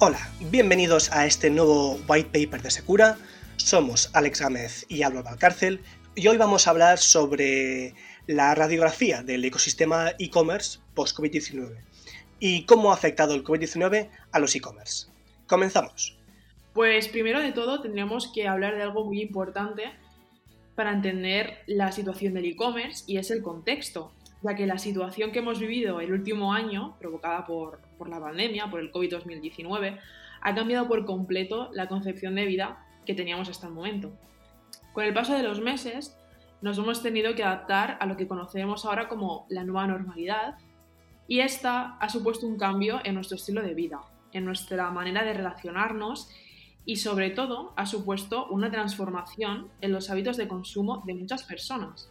Hola, bienvenidos a este nuevo white paper de Secura. Somos Alex Gámez y Álvaro Valcárcel y hoy vamos a hablar sobre la radiografía del ecosistema e-commerce post-COVID-19 y cómo ha afectado el COVID-19 a los e-commerce. Comenzamos. Pues primero de todo tendríamos que hablar de algo muy importante para entender la situación del e-commerce y es el contexto, ya que la situación que hemos vivido el último año, provocada por, la pandemia, por el COVID-2019, ha cambiado por completo la concepción de vida que teníamos hasta el momento. Con el paso de los meses, nos hemos tenido que adaptar a lo que conocemos ahora como la nueva normalidad y esta ha supuesto un cambio en nuestro estilo de vida, en nuestra manera de relacionarnos y sobre todo ha supuesto una transformación en los hábitos de consumo de muchas personas.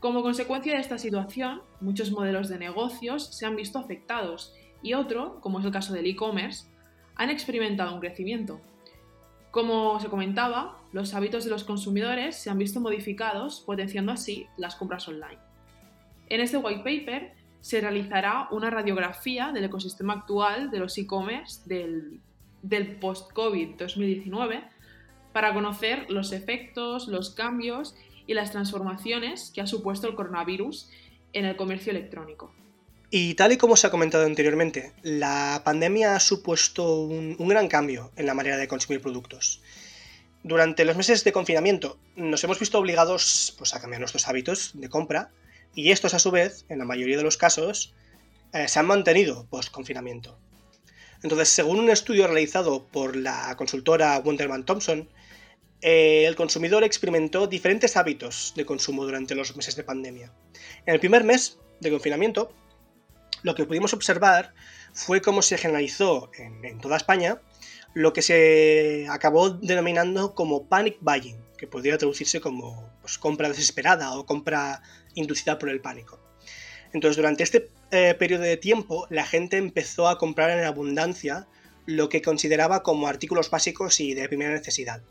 Como consecuencia de esta situación, muchos modelos de negocios se han visto afectados y otro, como es el caso del e-commerce, han experimentado un crecimiento. Como se comentaba, los hábitos de los consumidores se han visto modificados, potenciando así las compras online. En este white paper se realizará una radiografía del ecosistema actual de los e-commerce del, del post-COVID 2019 para conocer los efectos, los cambios y las transformaciones que ha supuesto el coronavirus en el comercio electrónico. Y tal y como se ha comentado anteriormente, la pandemia ha supuesto un, gran cambio en la manera de consumir productos. Durante los meses de confinamiento nos hemos visto obligados pues, a cambiar nuestros hábitos de compra y estos a su vez, en la mayoría de los casos, eh, se han mantenido post-confinamiento. Entonces, según un estudio realizado por la consultora Wunderman Thompson, eh, el consumidor experimentó diferentes hábitos de consumo durante los meses de pandemia. En el primer mes de confinamiento, lo que pudimos observar fue cómo se generalizó en, toda España lo que se acabó denominando como panic buying, que podría traducirse como pues, compra desesperada o compra inducida por el pánico. Entonces, durante este eh, periodo de tiempo, la gente empezó a comprar en abundancia lo que consideraba como artículos básicos y de primera necesidad.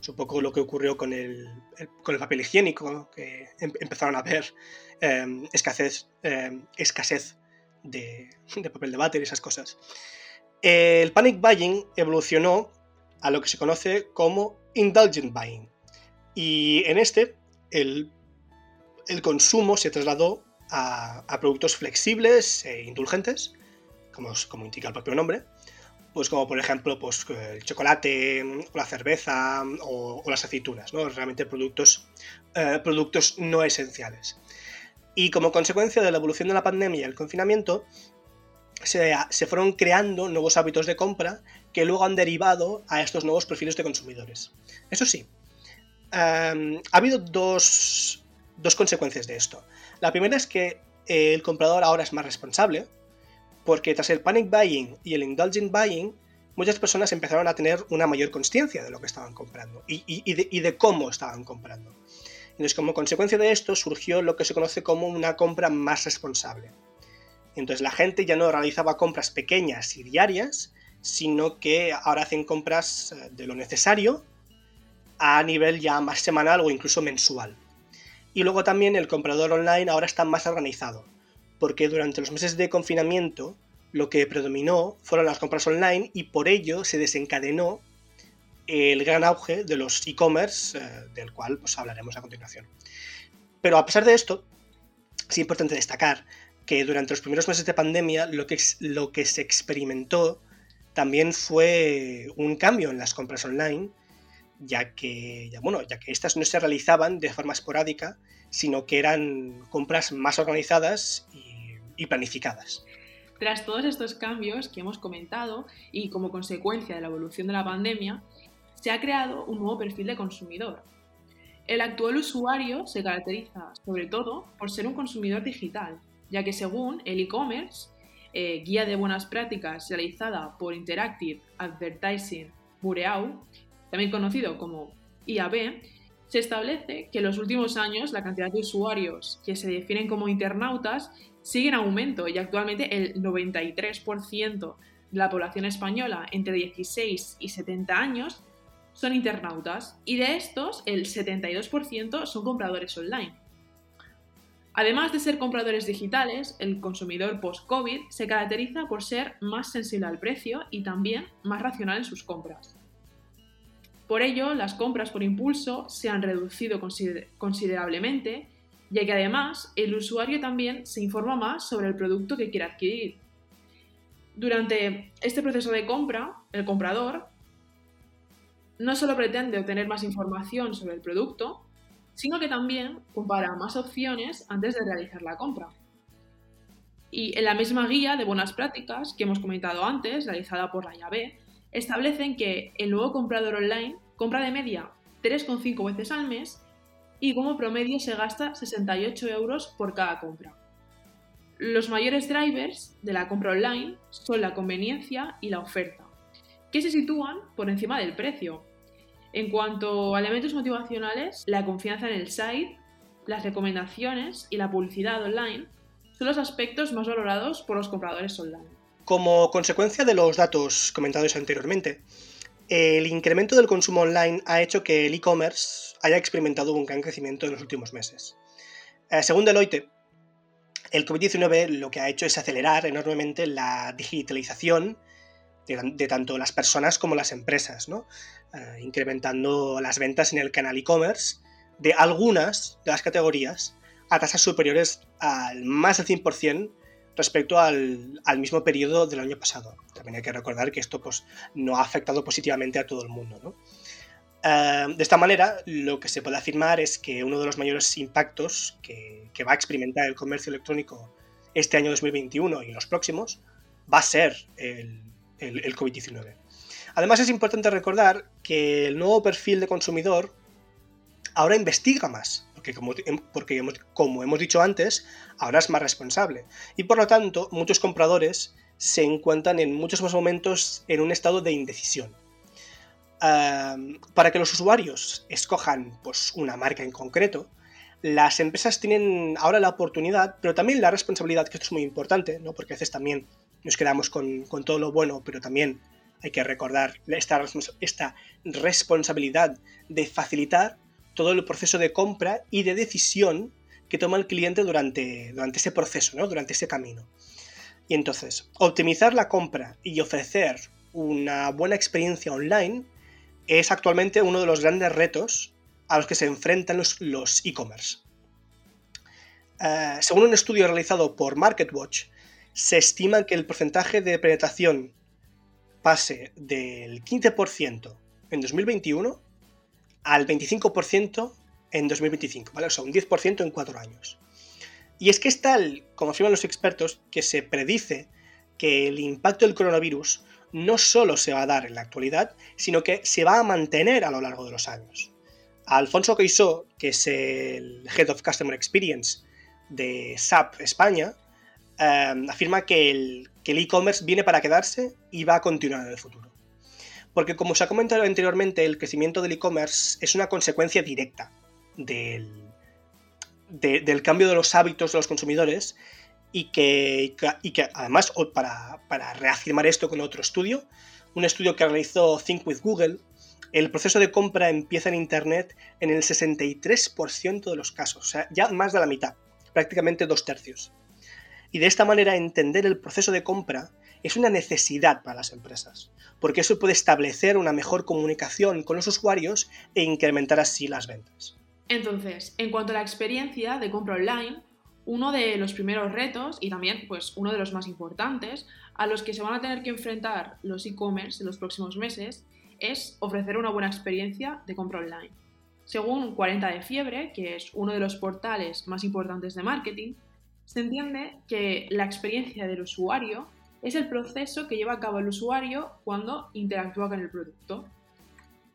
Es un poco lo que ocurrió con el, con el papel higiénico, que em, empezaron a haber em, escasez, em, escasez de, papel de váter y esas cosas. El panic buying evolucionó a lo que se conoce como indulgent buying. Y en este, el, el consumo se trasladó a, a, productos flexibles e indulgentes, como, como indica el propio nombre, pues como por ejemplo pues, el chocolate, o la cerveza o, las aceitunas, ¿no? realmente productos, eh, productos no esenciales. Y como consecuencia de la evolución de la pandemia y el confinamiento, se, fueron creando nuevos hábitos de compra que luego han derivado a estos nuevos perfiles de consumidores. Eso sí, em, ha habido dos, dos consecuencias de esto. La primera es que el comprador ahora es más responsable, porque tras el panic buying y el indulgent buying, muchas personas empezaron a tener una mayor conciencia de lo que estaban comprando y, de, cómo estaban comprando. Entonces, como consecuencia de esto, surgió lo que se conoce como una compra más responsable. Entonces, la gente ya no realizaba compras pequeñas y diarias, sino que ahora hacen compras eh, de lo necesario a nivel ya más semanal o incluso mensual. Y luego también el comprador online ahora está más organizado porque durante los meses de confinamiento lo que predominó fueron las compras online y por ello se desencadenó el gran auge de los e-commerce, eh, del cual pues, hablaremos a continuación. Pero a pesar de esto, es importante destacar que durante los primeros meses de pandemia lo que, lo que se experimentó también fue un cambio en las compras online, ya que, ya, bueno, ya que estas no se realizaban de forma esporádica, sino que eran compras más organizadas y y planificadas. Tras todos estos cambios que hemos comentado y como consecuencia de la evolución de la pandemia, se ha creado un nuevo perfil de consumidor. El actual usuario se caracteriza sobre todo por ser un consumidor digital, ya que según el e-commerce, eh, guía de buenas prácticas realizada por Interactive Advertising Bureau, también conocido como IAB, se establece que en los últimos años la cantidad de usuarios que se definen como internautas sigue en aumento y actualmente el 93% de la población española entre 16 y 70 años son internautas y de estos el 72% son compradores online. Además de ser compradores digitales, el consumidor post-COVID se caracteriza por ser más sensible al precio y también más racional en sus compras. Por ello, las compras por impulso se han reducido considerablemente, ya que además el usuario también se informa más sobre el producto que quiere adquirir. Durante este proceso de compra, el comprador no solo pretende obtener más información sobre el producto, sino que también compara más opciones antes de realizar la compra. Y en la misma guía de buenas prácticas que hemos comentado antes, realizada por la llave, establecen que el nuevo comprador online compra de media 3,5 veces al mes y como promedio se gasta 68 euros por cada compra. Los mayores drivers de la compra online son la conveniencia y la oferta, que se sitúan por encima del precio, en cuanto a elementos motivacionales, la confianza en el site, las recomendaciones y la publicidad online son los aspectos más valorados por los compradores online. Como consecuencia de los datos comentados anteriormente, el incremento del consumo online ha hecho que el e-commerce haya experimentado un gran crecimiento en los últimos meses. Eh, según Deloitte, el COVID-19 lo que ha hecho es acelerar enormemente la digitalización de, tanto las personas como las empresas. Eh, incrementando las ventas en el canal e-commerce de algunas de las categorías a tasas superiores al más del 100% respecto al, mismo periodo del año pasado. También hay que recordar que esto pues, no ha afectado positivamente a todo el mundo. Eh, de esta manera, lo que se puede afirmar es que uno de los mayores impactos que, va a experimentar el comercio electrónico este año 2021 y los próximos va a ser el, el, COVID-19. Además es importante recordar que el nuevo perfil de consumidor ahora investiga más, porque, como, porque como hemos dicho antes, ahora es más responsable. Y por lo tanto, muchos compradores se encuentran en muchos más momentos en un estado de indecisión. para que los usuarios escojan pues, una marca en concreto, las empresas tienen ahora la oportunidad, pero también la responsabilidad, que esto es muy importante, ¿no? porque a veces también nos quedamos con, todo lo bueno, pero también hay que recordar esta, esta responsabilidad de facilitar todo el proceso de compra y de decisión que toma el cliente durante, durante ese proceso, ¿no? durante ese camino. Y entonces, optimizar la compra y ofrecer una buena experiencia online es actualmente uno de los grandes retos a los que se enfrentan los e-commerce. Eh, según un estudio realizado por MarketWatch, se estima que el porcentaje de penetración pase del 15% en 2021 al 25% en 2025, ¿vale? O sea, un 10% en cuatro años. Y es que es tal, como afirman los expertos, que se predice que el impacto del coronavirus no solo se va a dar en la actualidad, sino que se va a mantener a lo largo de los años. Alfonso Queisó, que es el Head of Customer Experience de SAP España, Em, afirma que el e-commerce viene para quedarse y va a continuar en el futuro. Porque como se ha comentado anteriormente, el crecimiento del e-commerce es una consecuencia directa del, del cambio de los hábitos de los consumidores y que, y que además, para, para, reafirmar esto con otro estudio, un estudio que realizó Think with Google, el proceso de compra empieza en Internet en el 63% de los casos, o sea, ya más de la mitad, prácticamente dos tercios. Y de esta manera entender el proceso de compra es una necesidad para las empresas, porque eso puede establecer una mejor comunicación con los usuarios e incrementar así las ventas. Entonces, en cuanto a la experiencia de compra online, uno de los primeros retos y también pues uno de los más importantes a los que se van a tener que enfrentar los e-commerce en los próximos meses es ofrecer una buena experiencia de compra online. Según 40 de Fiebre, que es uno de los portales más importantes de marketing, se entiende que la experiencia del usuario es el proceso que lleva a cabo el usuario cuando interactúa con el producto.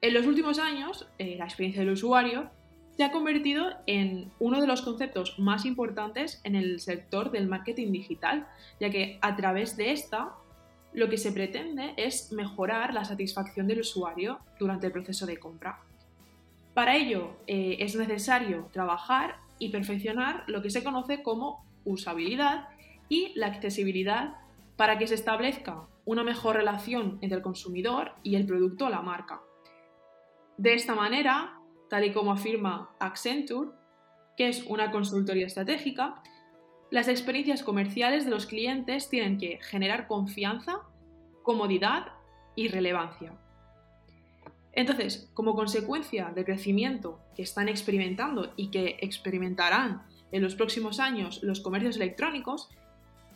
En los últimos años, eh, la experiencia del usuario se ha convertido en uno de los conceptos más importantes en el sector del marketing digital, ya que a través de esta lo que se pretende es mejorar la satisfacción del usuario durante el proceso de compra. Para ello eh, es necesario trabajar y perfeccionar lo que se conoce como usabilidad y la accesibilidad para que se establezca una mejor relación entre el consumidor y el producto o la marca. De esta manera, tal y como afirma Accenture, que es una consultoría estratégica, las experiencias comerciales de los clientes tienen que generar confianza, comodidad y relevancia. Entonces, como consecuencia del crecimiento que están experimentando y que experimentarán en los próximos años los comercios electrónicos,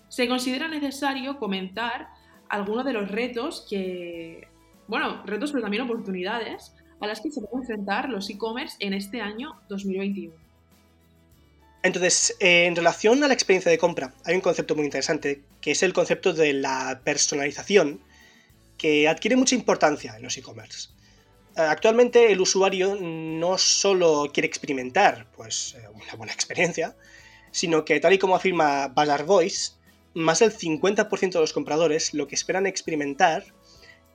se considera necesario comentar algunos de los retos que, bueno, retos pero también oportunidades a las que se pueden enfrentar los e-commerce en este año 2021. Entonces, en relación a la experiencia de compra, hay un concepto muy interesante, que es el concepto de la personalización, que adquiere mucha importancia en los e-commerce. Actualmente el usuario no solo quiere experimentar pues, eh, una buena experiencia, sino que tal y como afirma Bazaar Voice, más del 50% de los compradores lo que esperan experimentar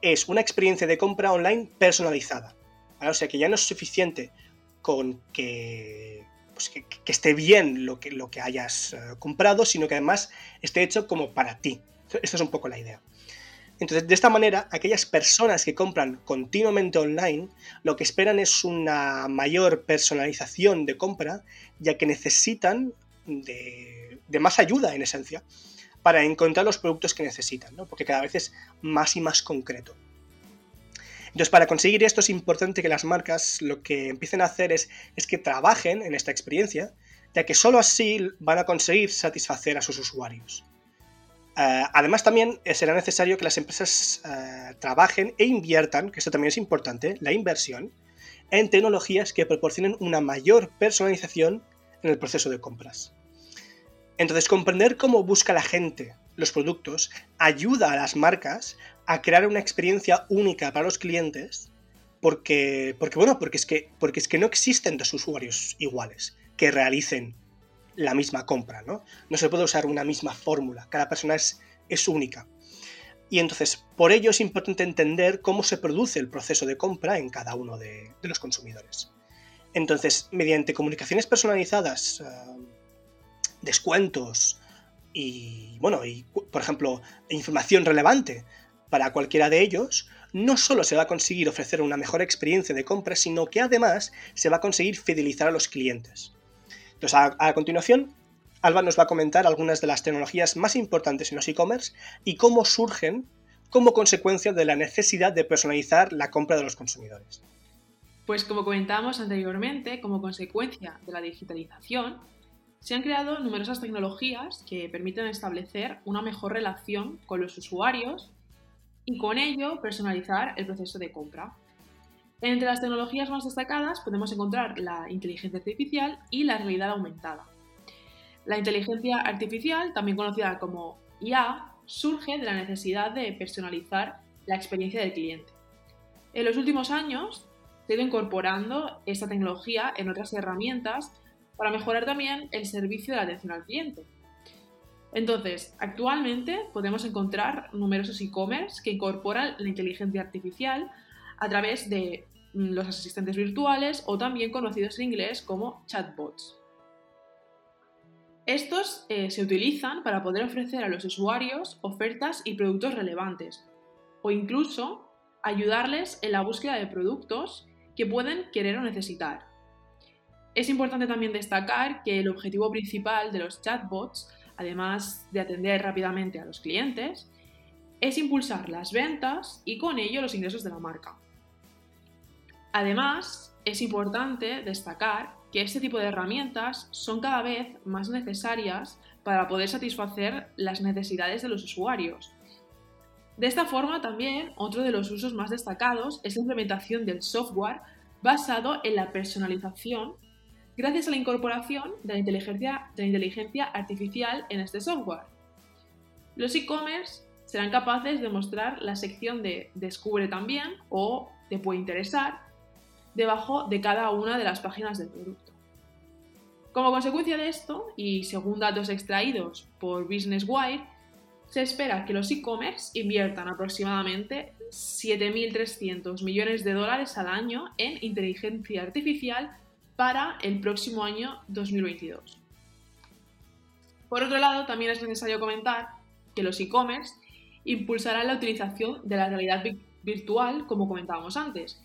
es una experiencia de compra online personalizada. O sea que ya no es suficiente con que, pues esté bien lo que, lo que hayas eh, comprado, sino que además esté hecho como para ti. Esta es un poco la idea. Entonces, de esta manera, aquellas personas que compran continuamente online, lo que esperan es una mayor personalización de compra, ya que necesitan de, más ayuda, en esencia, para encontrar los productos que necesitan, porque cada vez es más y más concreto. Entonces, para conseguir esto es importante que las marcas lo que empiecen a hacer es, que trabajen en esta experiencia, ya que solo así van a conseguir satisfacer a sus usuarios. Eh, además, también eh, será necesario que las empresas eh, trabajen e inviertan, que esto también es importante, la inversión, en tecnologías que proporcionen una mayor personalización en el proceso de compras. Entonces, comprender cómo busca la gente los productos ayuda a las marcas a crear una experiencia única para los clientes, porque, porque bueno, porque es, que, porque es que no existen dos usuarios iguales que realicen la misma compra, ¿no? No se puede usar una misma fórmula, cada persona es, es única. Y entonces, por ello es importante entender cómo se produce el proceso de compra en cada uno de, los consumidores. Entonces, mediante comunicaciones personalizadas, eh, descuentos y, bueno, y, por ejemplo, información relevante para cualquiera de ellos, no solo se va a conseguir ofrecer una mejor experiencia de compra, sino que además se va a conseguir fidelizar a los clientes. Entonces, a, continuación, Alba nos va a comentar algunas de las tecnologías más importantes en los e-commerce y cómo surgen como consecuencia de la necesidad de personalizar la compra de los consumidores. Pues como comentábamos anteriormente, como consecuencia de la digitalización, se han creado numerosas tecnologías que permiten establecer una mejor relación con los usuarios y con ello personalizar el proceso de compra. Entre las tecnologías más destacadas podemos encontrar la inteligencia artificial y la realidad aumentada. La inteligencia artificial, también conocida como IA, surge de la necesidad de personalizar la experiencia del cliente. En los últimos años se ha ido incorporando esta tecnología en otras herramientas para mejorar también el servicio de atención al cliente. Entonces, actualmente podemos encontrar numerosos e-commerce que incorporan la inteligencia artificial a través de Mm, los asistentes virtuales o también conocidos en inglés como chatbots. Estos eh, se utilizan para poder ofrecer a los usuarios ofertas y productos relevantes o incluso ayudarles en la búsqueda de productos que pueden querer o necesitar. Es importante también destacar que el objetivo principal de los chatbots, además de atender rápidamente a los clientes, es impulsar las ventas y con ello los ingresos de la marca. Además, es importante destacar que este tipo de herramientas son cada vez más necesarias para poder satisfacer las necesidades de los usuarios. De esta forma también otro de los usos más destacados es la implementación del software basado en la personalización gracias a la incorporación de la inteligencia, artificial en este software. Los e-commerce serán capaces de mostrar la sección de Descubre también o Te puede interesar debajo de cada una de las páginas del producto. Como consecuencia de esto, y según datos extraídos por Business Wire, se espera que los e-commerce inviertan aproximadamente 7.300 millones de dólares al año en inteligencia artificial para el próximo año 2022. Por otro lado, también es necesario comentar que los e-commerce impulsarán la utilización de la realidad virtual, como comentábamos antes,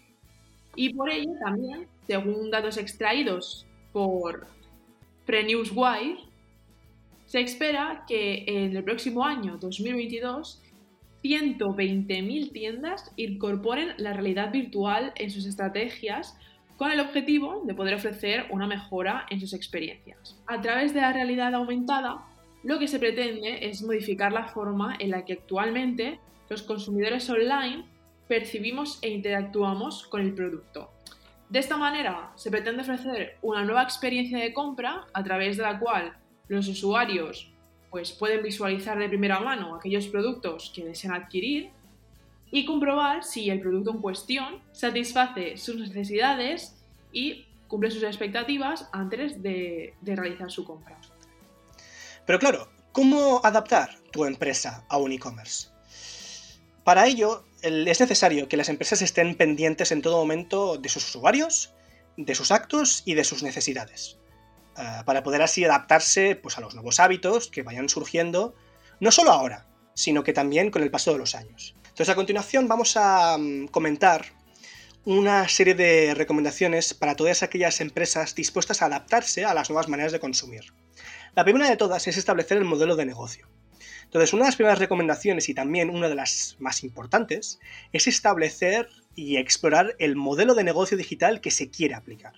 y por ello también, según datos extraídos por pre-Newswire, se espera que en el próximo año 2022 120.000 tiendas incorporen la realidad virtual en sus estrategias con el objetivo de poder ofrecer una mejora en sus experiencias. A través de la realidad aumentada, lo que se pretende es modificar la forma en la que actualmente los consumidores online percibimos e interactuamos con el producto. De esta manera, se pretende ofrecer una nueva experiencia de compra a través de la cual los usuarios pues, pueden visualizar de primera mano aquellos productos que desean adquirir y comprobar si el producto en cuestión satisface sus necesidades y cumple sus expectativas antes de, realizar su compra. Pero claro, ¿cómo adaptar tu empresa a un e-commerce? Para ello, es necesario que las empresas estén pendientes en todo momento de sus usuarios, de sus actos y de sus necesidades, eh, para poder así adaptarse pues, a los nuevos hábitos que vayan surgiendo, no solo ahora, sino que también con el paso de los años. Entonces, a continuación vamos a mm, comentar una serie de recomendaciones para todas aquellas empresas dispuestas a adaptarse a las nuevas maneras de consumir. La primera de todas es establecer el modelo de negocio. Entonces, una de las primeras recomendaciones y también una de las más importantes es establecer y explorar el modelo de negocio digital que se quiere aplicar.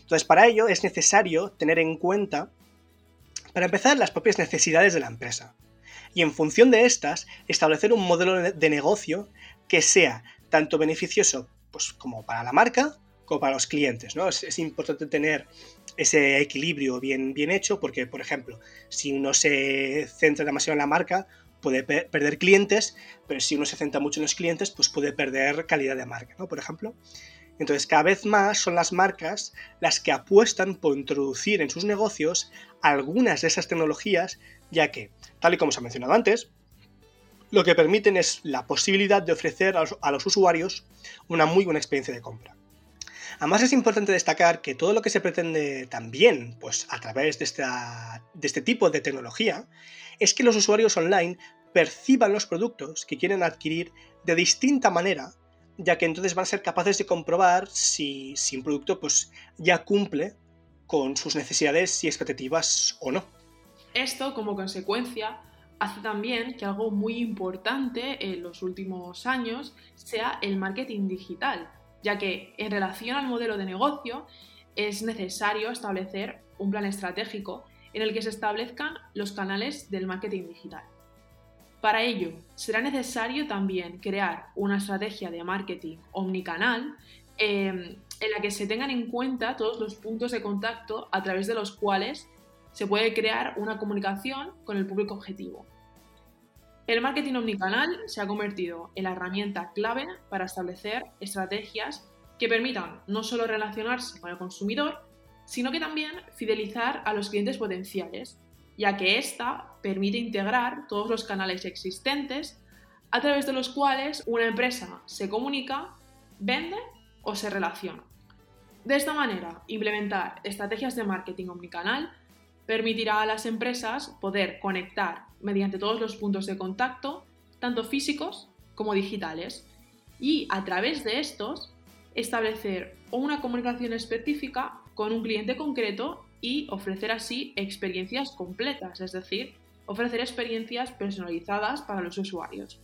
Entonces, para ello es necesario tener en cuenta, para empezar, las propias necesidades de la empresa y en función de estas establecer un modelo de negocio que sea tanto beneficioso pues, como para la marca como para los clientes. ¿no? Es, importante tener ese equilibrio bien, bien hecho porque, por ejemplo, si uno se centra demasiado en la marca, puede perder clientes, pero si uno se centra mucho en los clientes, pues puede perder calidad de marca, ¿no? Por ejemplo. Entonces, cada vez más son las marcas las que apuestan por introducir en sus negocios algunas de esas tecnologías, ya que, tal y como se ha mencionado antes, lo que permiten es la posibilidad de ofrecer a los, usuarios una muy buena experiencia de compra. Además es importante destacar que todo lo que se pretende también, pues a través de, de este tipo de tecnología, es que los usuarios online perciban los productos que quieren adquirir de distinta manera ya que entonces van a ser capaces de comprobar si, un producto pues, ya cumple con sus necesidades y expectativas o no. Esto, como consecuencia, hace también que algo muy importante en los últimos años sea el marketing digital, ya que en relación al modelo de negocio es necesario establecer un plan estratégico en el que se establezcan los canales del marketing digital. Para ello, será necesario también crear una estrategia de marketing omnicanal em, en la que se tengan en cuenta todos los puntos de contacto a través de los cuales se puede crear una comunicación con el público objetivo. El marketing omnicanal se ha convertido en la herramienta clave para establecer estrategias que permitan no solo relacionarse con el consumidor, sino que también fidelizar a los clientes potenciales ya que ésta permite integrar todos los canales existentes a través de los cuales una empresa se comunica, vende o se relaciona. De esta manera, implementar estrategias de marketing omnicanal permitirá a las empresas poder conectar mediante todos los puntos de contacto, tanto físicos como digitales, y a través de estos establecer una comunicación específica con un cliente concreto y ofrecer así experiencias completas, es decir, ofrecer experiencias personalizadas para los usuarios.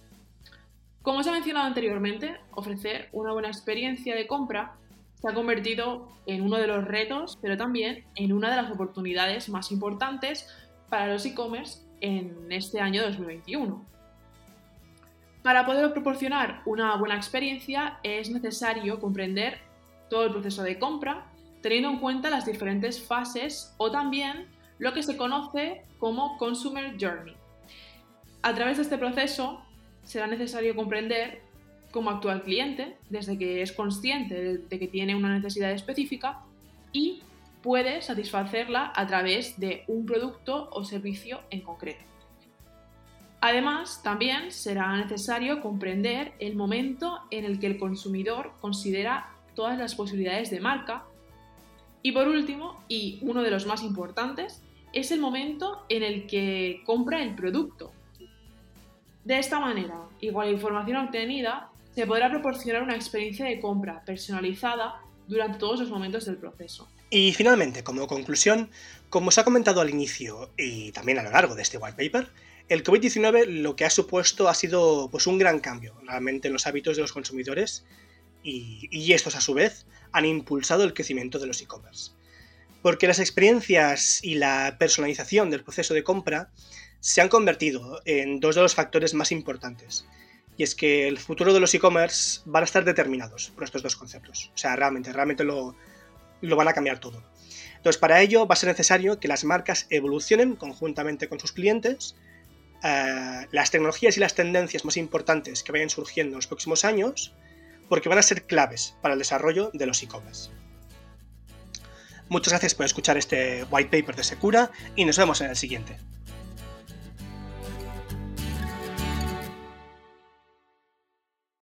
Como os he mencionado anteriormente, ofrecer una buena experiencia de compra se ha convertido en uno de los retos, pero también en una de las oportunidades más importantes para los e-commerce en este año 2021. Para poder proporcionar una buena experiencia es necesario comprender todo el proceso de compra, teniendo en cuenta las diferentes fases o también lo que se conoce como Consumer Journey. A través de este proceso será necesario comprender cómo actúa el cliente desde que es consciente de que tiene una necesidad específica y puede satisfacerla a través de un producto o servicio en concreto. Además, también será necesario comprender el momento en el que el consumidor considera todas las posibilidades de marca y por último, y uno de los más importantes, es el momento en el que compra el producto. De esta manera, igual la información obtenida, se podrá proporcionar una experiencia de compra personalizada durante todos los momentos del proceso. Y finalmente, como conclusión, como os ha comentado al inicio y también a lo largo de este white paper, el COVID-19 lo que ha supuesto ha sido pues, un gran cambio realmente en los hábitos de los consumidores y, y estos a su vez han impulsado el crecimiento de los e-commerce. Porque las experiencias y la personalización del proceso de compra se han convertido en dos de los factores más importantes. Y es que el futuro de los e-commerce van a estar determinados por estos dos conceptos. O sea, realmente, realmente lo, lo van a cambiar todo. Entonces, para ello va a ser necesario que las marcas evolucionen conjuntamente con sus clientes. Eh, las tecnologías y las tendencias más importantes que vayan surgiendo en los próximos años, porque van a ser claves para el desarrollo de los e-commerce. Muchas gracias por escuchar este white paper de Secura y nos vemos en el siguiente.